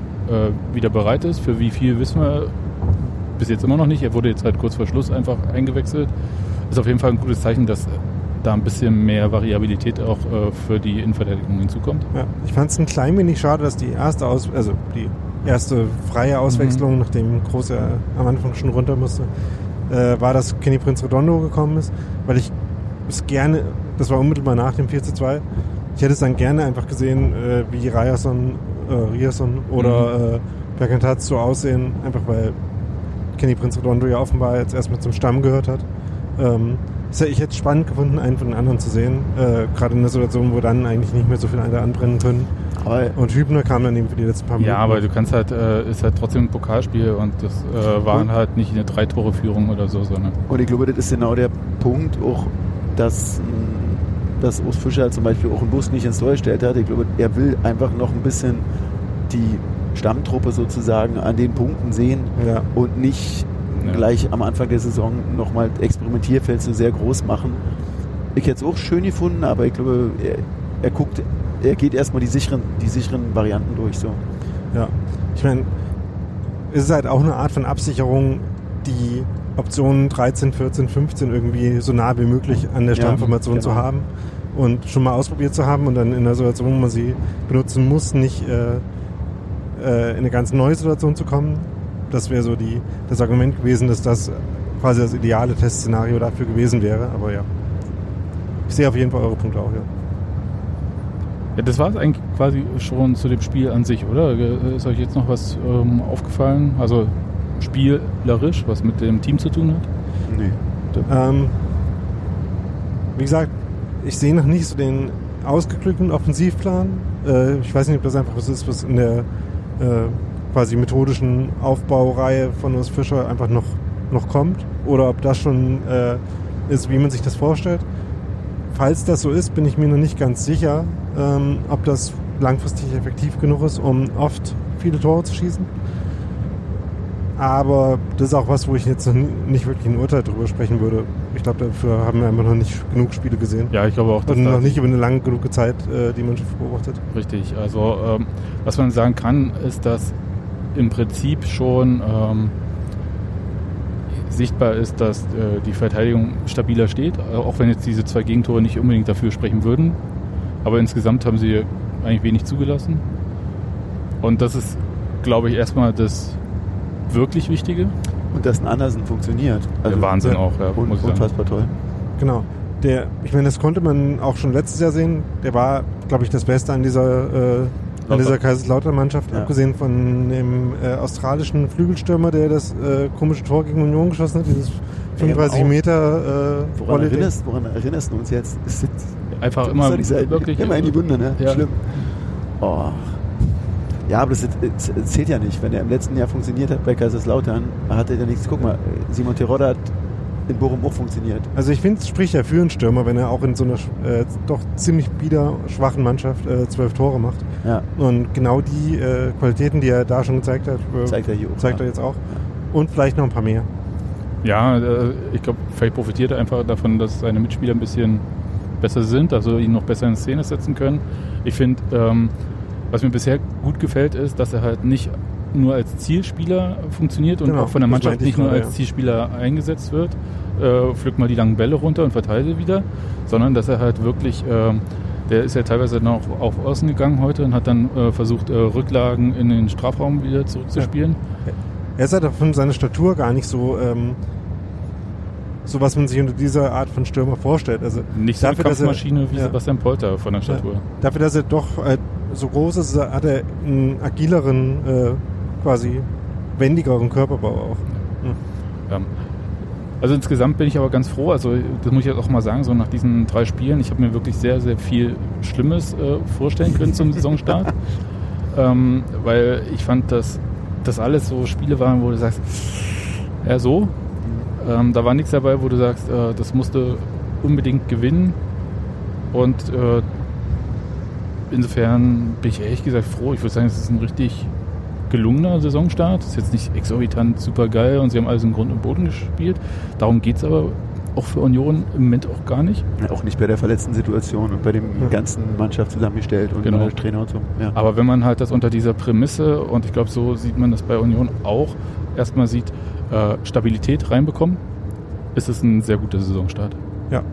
wieder bereit ist. Für wie viel wissen wir bis jetzt immer noch nicht. Er wurde jetzt halt kurz vor Schluss einfach eingewechselt. Ist auf jeden Fall ein gutes Zeichen, dass da ein bisschen mehr Variabilität auch äh, für die Innenverteidigung hinzukommt. Ja, ich fand es ein klein wenig schade, dass die erste Aus also die erste freie Auswechslung, nachdem Große am Anfang schon runter musste, äh, war, dass Kenny Prinz Redondo gekommen ist, weil ich es gerne, das war unmittelbar nach dem 4 zu 2, ich hätte es dann gerne einfach gesehen, äh, wie Ryerson, äh, Ryerson oder äh, Bergantaz so aussehen, einfach weil Kenny Prinz Redondo ja offenbar jetzt erstmal zum Stamm gehört hat. Ähm, ich hätte es spannend gefunden, einen von den anderen zu sehen. Äh, Gerade in einer Situation, wo dann eigentlich nicht mehr so viele andere anbrennen können. Aber Und Hübner kam dann eben für die letzten paar Minuten. Ja, aber du kannst halt, äh, ist halt trotzdem ein Pokalspiel und das äh, waren halt nicht eine Drei-Tore-Führung oder so, sondern. Und ich glaube, das ist genau der Punkt, auch, dass, dass Urs Fischer zum Beispiel auch einen Bus nicht ins Tor gestellt hat. Ich glaube, er will einfach noch ein bisschen die Stammtruppe sozusagen an den Punkten sehen Ja. und nicht Ja. gleich am Anfang der Saison nochmal Experimentierfeld so sehr groß machen. Ich hätte es auch schön gefunden, aber ich glaube, er, er guckt, er geht erstmal die sicheren, die sicheren Varianten durch. So. Ja, ich meine, es ist halt auch eine Art von Absicherung, die Optionen 13, 14, 15 irgendwie so nah wie möglich an der Ja, Stammformation genau. zu haben und schon mal ausprobiert zu haben und dann in der Situation, wo man sie benutzen muss, nicht äh, äh, in eine ganz neue Situation zu kommen. Das wäre so die, das Argument gewesen, dass das quasi das ideale Testszenario dafür gewesen wäre. Aber ja, ich sehe auf jeden Fall eure Punkte auch, ja. Ja, das war es eigentlich quasi schon zu dem Spiel an sich, oder? Ist euch jetzt noch was ähm, aufgefallen? Also spielerisch, was mit dem Team zu tun hat? Nee. Ähm, wie gesagt, ich sehe noch nicht so den ausgeklügelten Offensivplan. Äh, ich weiß nicht, ob das einfach was ist, was in der äh, quasi methodischen Aufbaureihe von Urs Fischer einfach noch, noch kommt. Oder ob das schon äh, ist, wie man sich das vorstellt. Falls das so ist, bin ich mir noch nicht ganz sicher, ähm, ob das langfristig effektiv genug ist, um oft viele Tore zu schießen. Aber das ist auch was, wo ich jetzt nicht wirklich ein Urteil drüber sprechen würde. Ich glaube, dafür haben wir einfach noch nicht genug Spiele gesehen. Ja, ich glaube auch, dass Und noch nicht über eine lange genug Zeit äh, die Mannschaft beobachtet. Richtig. Also ähm, was man sagen kann, ist, dass im Prinzip schon ähm, sichtbar ist, dass äh, die Verteidigung stabiler steht, äh, auch wenn jetzt diese zwei Gegentore nicht unbedingt dafür sprechen würden. Aber insgesamt haben sie eigentlich wenig zugelassen. Und das ist, glaube ich, erstmal das wirklich Wichtige. Und dass ein Andersen funktioniert. Also, Der Wahnsinn auch, ja, Un muss ich sagen. unfassbar toll. Genau. Der, ich meine, das konnte man auch schon letztes Jahr sehen. Der war, glaube ich, das Beste an dieser, äh, an Lauter. dieser Kaiserslautern-Mannschaft, Ja. abgesehen von dem äh, australischen Flügelstürmer, der das äh, komische Tor gegen Union geschossen hat, dieses 35 auch. Meter äh, Woran erinnerst, woran erinnerst du uns jetzt? Ist Einfach immer sein. wirklich immer in die Wunde, ne? Ja. Schlimm. Oh. Ja, aber das, das zählt ja nicht. Wenn er im letzten Jahr funktioniert hat bei Kaiserslautern, hat er ja nichts. Guck mal, Simon Terodde hat in Bochum auch funktioniert. Also ich finde, es spricht ja für einen Stürmer, wenn er auch in so einer äh, doch ziemlich bieder schwachen Mannschaft äh, zwölf Tore macht. Ja, Und genau die äh, Qualitäten, die er da schon gezeigt hat, äh, zeigt er hier auch. zeigt er jetzt auch. Und vielleicht noch ein paar mehr. Ja, äh, ich glaube, vielleicht profitiert er einfach davon, dass seine Mitspieler ein bisschen besser sind, also ihn noch besser in Szene setzen können. Ich finde, ähm, was mir bisher gut gefällt, ist, dass er halt nicht nur als Zielspieler funktioniert und Genau, auch von der Mannschaft nicht nur gerade, als ja. Zielspieler eingesetzt wird, äh, pflückt mal die langen Bälle runter und verteilt sie wieder, sondern dass er halt wirklich, ähm, der ist ja teilweise noch auf Außen gegangen heute und hat dann äh, versucht, äh, Rücklagen in den Strafraum wieder zurückzuspielen. Er ist halt von seiner Statur gar nicht so, ähm, so was man sich unter dieser Art von Stürmer vorstellt. Also Nicht so eine Dafür, er- Kampfmaschine wie ja. Sebastian Polter von der Statur. dafür, dass er doch äh, so groß ist, hat er einen agileren, äh, quasi wendigeren Körperbau auch. Ja. Also insgesamt bin ich aber ganz froh, also das muss ich jetzt auch mal sagen, so nach diesen drei Spielen, ich habe mir wirklich sehr, sehr viel Schlimmes äh, vorstellen können zum Saisonstart. <laughs> ähm, weil ich fand, dass das alles so Spiele waren, wo du sagst, ja so, ähm, da war nichts dabei, wo du sagst, äh, das musste unbedingt gewinnen. Und äh, insofern bin ich ehrlich gesagt froh. Ich würde sagen, es ist ein richtig gelungener Saisonstart. Ist jetzt nicht exorbitant super geil und sie haben alles im Grund und Boden gespielt. Darum geht es aber auch für Union im Moment auch gar nicht. Ja, auch nicht bei der verletzten Situation und bei dem Ja. ganzen Mannschaft zusammengestellt und Genau. Trainer und so. Ja. Aber wenn man halt das unter dieser Prämisse, und ich glaube, so sieht man das bei Union auch, erstmal sieht, äh, Stabilität reinbekommen, ist es ein sehr guter Saisonstart. Ja.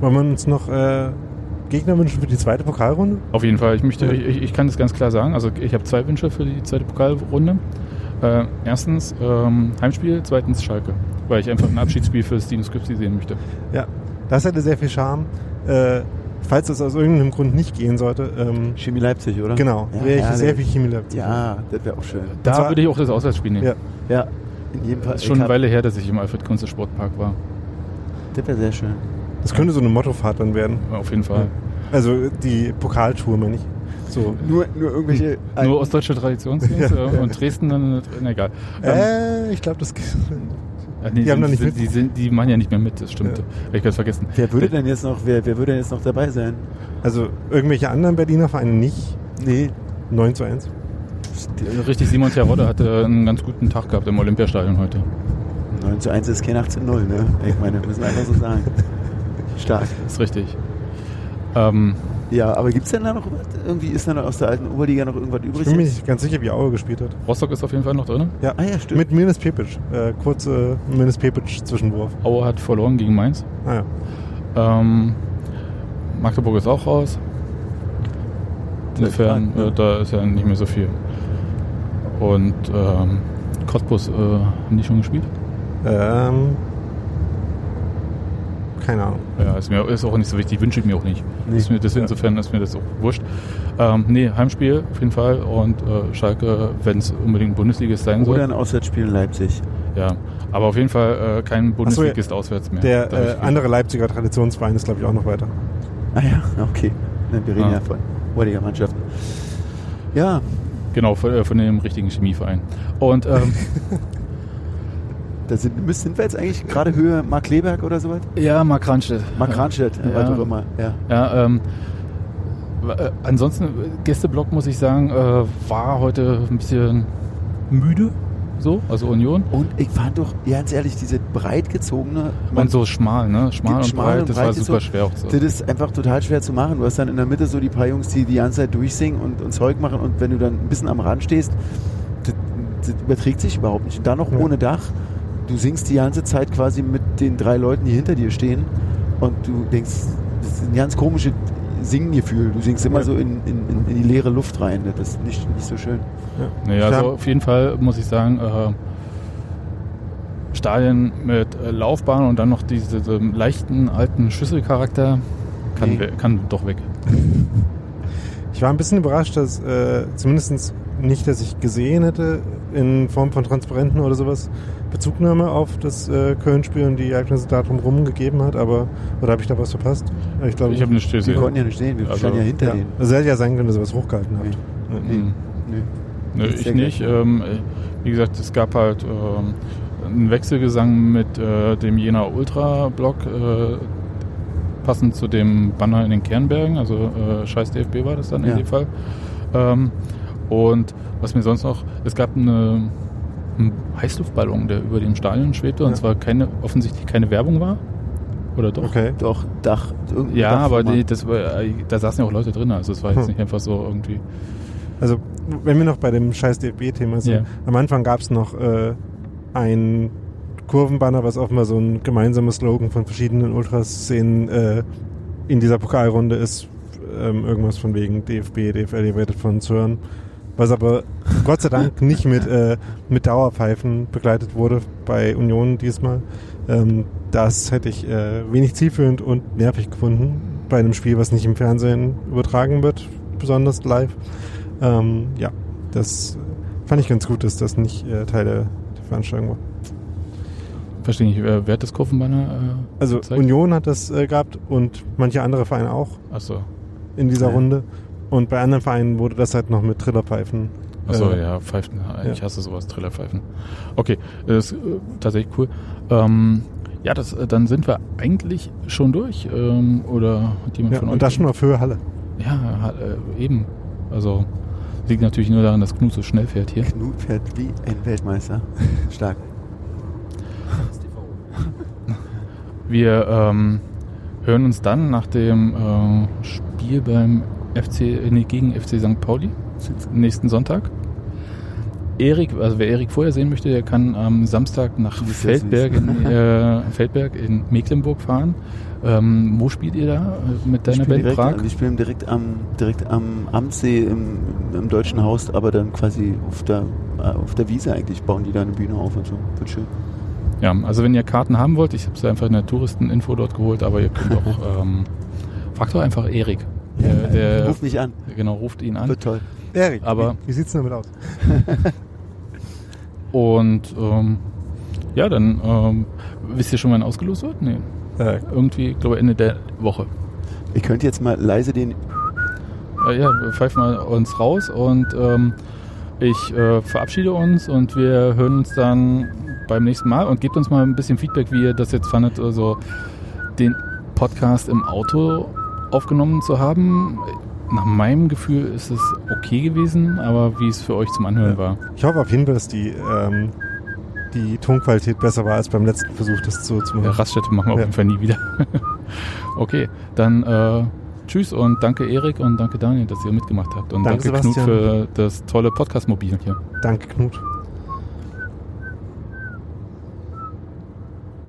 Wollen wir uns noch äh, Gegner wünschen für die zweite Pokalrunde? Auf jeden Fall. Ich, möchte, Ja. ich, ich kann das ganz klar sagen. Also ich habe zwei Wünsche für die zweite Pokalrunde. Äh, erstens ähm, Heimspiel, zweitens Schalke. Weil ich einfach ein Abschiedsspiel für Steven Skripsi sehen möchte. Ja. Das hätte sehr viel Charme. Äh, falls das aus irgendeinem Grund nicht gehen sollte, ähm, Chemie Leipzig, oder? genau, Ja, wäre ich sehr viel Chemie Leipzig. Ja, das wäre auch schön. Da zwar- würde ich auch das Auswärtsspiel nehmen. Ja. Ja, in jedem Fall. Ist schon eine Weile her, dass ich im Alfred Kunze Sportpark war. Das wäre sehr schön. Das könnte so eine Mottofahrt dann werden. Auf jeden Fall. Also die Pokaltour, meine ich. So. Nur, nur irgendwelche. Nur ostdeutsche Traditionsteams äh, und Dresden dann, na egal. Ähm, Äh, ich glaube, das. äh, nee, die haben da nicht sind, mit. die, sind, die machen ja nicht mehr mit, das stimmt. Ja. Hab ich ganz vergessen. wer würde denn jetzt noch, wer, wer würde denn jetzt noch dabei sein? Also irgendwelche anderen Berliner Vereine nicht. Nee. 9 zu 1. Richtig, Simon Terodde hatte einen ganz guten Tag gehabt im Olympiastadion heute. 9 zu 1 ist kein 8 zu 0, ne? Ich meine, müssen wir einfach so sagen. <laughs> Stark. Ist richtig. Ähm, Ja, aber gibt's denn da noch? Irgendwie ist da noch aus der alten Oberliga noch irgendwas Ich übrig? bin mir nicht ganz sicher, wie Aue gespielt hat. Rostock ist auf jeden Fall noch drin. Ja, Ah ja, stimmt. mit Minis Pepic. Äh, kurze Minis Pepic Zwischenwurf. Aue hat verloren gegen Mainz. Ah ja. Ähm, Magdeburg ist auch raus. Insofern, Ja. äh, da ist ja nicht mehr so viel. Und ähm, Cottbus äh, haben die schon gespielt? Ähm, keine Ahnung. Ja, ist mir ist auch nicht so wichtig, wünsche ich mir auch nicht. Nee. Ist mir, das, Ja. Insofern ist mir das auch wurscht. Ähm, nee, Heimspiel auf jeden Fall und äh, Schalke, wenn es unbedingt Bundesligist sein Oder soll. ein Auswärtsspiel in Leipzig. Ja, aber auf jeden Fall äh, kein Bundesligist auswärts mehr. Der äh, andere Leipziger Traditionsverein ist, glaube ich, auch noch weiter. Ah ja, okay. Ne, wir reden Ah. ja von Oberliga Mannschaften. Ja, Genau, von, äh, von dem richtigen Chemieverein. Und ähm, <laughs> da sind, müssen- sind wir jetzt eigentlich gerade Höhe Mark Kleberg oder sowas? ja, Mark Kranstedt. Mark Kranstedt, Ja. was auch immer. Ja. Ja, ähm, äh, ansonsten, Gästeblock muss ich sagen, äh, war heute ein bisschen müde, so, also Union. Und ich fand doch, ganz ehrlich, diese breit gezogene Und so schmal, ne? Schmal und Schmal breit, und das breit war super so- schwer auch so. Das ist einfach total schwer zu machen. Du hast dann in der Mitte so die paar Jungs, die die ganze Zeit durchsingen und, und Zeug machen und wenn du dann ein bisschen am Rand stehst, das, das überträgt sich überhaupt nicht. Und dann noch Ja. ohne Dach. Du singst die ganze Zeit quasi mit den drei Leuten, die hinter dir stehen und du denkst, das ist ein ganz komisches Singgefühl. Du singst immer Ja. so in, in, in- in die leere Luft rein. Das ist nicht, nicht so schön. Nee, Klar. also auf jeden Fall muss ich sagen, äh, Stadien mit äh, Laufbahn und dann noch diese, so leichten alten Schüsselcharakter kann, Nee. kann doch weg. Ich war ein bisschen überrascht, dass äh, zumindest nicht, dass ich gesehen hätte, in Form von Transparenten oder sowas, Bezugnahme auf das äh, Köln-Spiel und die Ereignisse darum rum gegeben hat, aber oder habe ich da was verpasst? Ich glaube, Ich habe nicht Wir gesehen. konnten ja nicht sehen, wir Also, standen ja hinter ja. denen. Also hätte ja sein können, dass ihr was hochgehalten habt. Nee. Nee. Mhm. Nö. Nö, Ist ich nicht. Ähm, wie gesagt, es gab halt ähm, einen Wechselgesang mit äh, dem Jena Ultra-Block, äh, passend zu dem Banner in den Kernbergen, also äh, Scheiß DFB war das dann Ja. in dem Fall. Ähm, und was mir sonst noch, es gab eine, einen Heißluftballon, der über dem Stadion schwebte und Ja. zwar keine, offensichtlich keine Werbung war. Oder doch? Okay. Doch, Dach. Ja, aber Dachfirma. die, das war, äh, da saßen ja auch Leute drin, also es war jetzt Hm. nicht einfach so irgendwie. Also, wenn wir noch bei dem scheiß DFB-Thema sind, Ja. am Anfang gab es noch äh, ein Kurvenbanner, was offenbar so ein gemeinsames Slogan von verschiedenen Ultraszenen äh, in dieser Pokalrunde ist. Ähm, irgendwas von wegen DFB, DFL, ihr werdet von uns hören. Was aber Gott sei Dank nicht mit, äh, mit Dauerpfeifen begleitet wurde bei Union diesmal. Ähm, das hätte ich äh, wenig zielführend und nervig gefunden. bei einem Spiel, was nicht im Fernsehen übertragen wird, besonders live. Ähm, ja, das fand ich ganz gut, dass das nicht äh, Teil der, der Veranstaltung war. Verstehe nicht, wer, wer hat das Kurvenbanner? Äh, Also gezeigt? Union hat das äh, gehabt und manche andere Vereine auch Achso, in dieser Ja. Runde. Und bei anderen Vereinen wurde das halt noch mit Trillerpfeifen. Achso, äh, ja, Pfeifen. Ich ja. hasse sowas, Trillerpfeifen. Okay, das ist äh, tatsächlich cool. Ähm, ja, das, äh, dann sind wir eigentlich schon durch. Ähm, oder hat jemand Ja, von euch? und das schon auf Höhe Halle. Ja, äh, eben. Also liegt natürlich nur daran, dass Knut so schnell fährt hier. Knut fährt wie ein Weltmeister. <laughs> Stark. Wir ähm, hören uns dann nach dem äh, Spiel beim FC, äh, nee, gegen FC St. Pauli nächsten Sonntag. Erik, also wer Erik vorher sehen möchte, der kann am Samstag nach ja Feldberg in, äh, Feldberg in Mecklenburg fahren. Ähm, wo spielt ihr da äh, mit deiner Band direkt, Prag? wir spielen direkt am, direkt am Amtsee im, im Deutschen Haus, aber dann quasi auf der, äh, auf der Wiese eigentlich bauen die da eine Bühne auf und so. Wird schön. Ja, also wenn ihr Karten haben wollt, ich habe sie einfach in der Touristeninfo dort geholt, aber ihr könnt auch, <laughs> ähm, fragt doch einfach Erik. Der, der, Ruf mich an. genau, ruft ihn an. Wird toll. Erik, Aber- wie, wie sieht's denn damit aus? <laughs> Und ähm, ja, dann ähm, wisst ihr schon, wann ausgelost wird? Nee. Äh, Irgendwie, ich glaube Ende der Woche. Ich könnte jetzt mal leise den. Äh, ja, wir pfeifen mal uns raus und ähm, ich äh, verabschiede uns und wir hören uns dann beim nächsten Mal und gebt uns mal ein bisschen Feedback, wie ihr das jetzt fandet, also den Podcast im Auto aufgenommen zu haben. Nach meinem Gefühl ist es okay gewesen, aber wie es für euch zum Anhören Ja. war. ich hoffe auf jeden Fall, dass die, ähm, die Tonqualität besser war als beim letzten Versuch, das so zu Ja, machen. Raststätte machen wir auf Ja. jeden Fall nie wieder. <laughs> okay, dann äh, tschüss und danke Erik und danke Daniel, dass ihr mitgemacht habt. Und Danke, danke, Knut für das tolle Podcast-Mobil hier. Danke, Knut.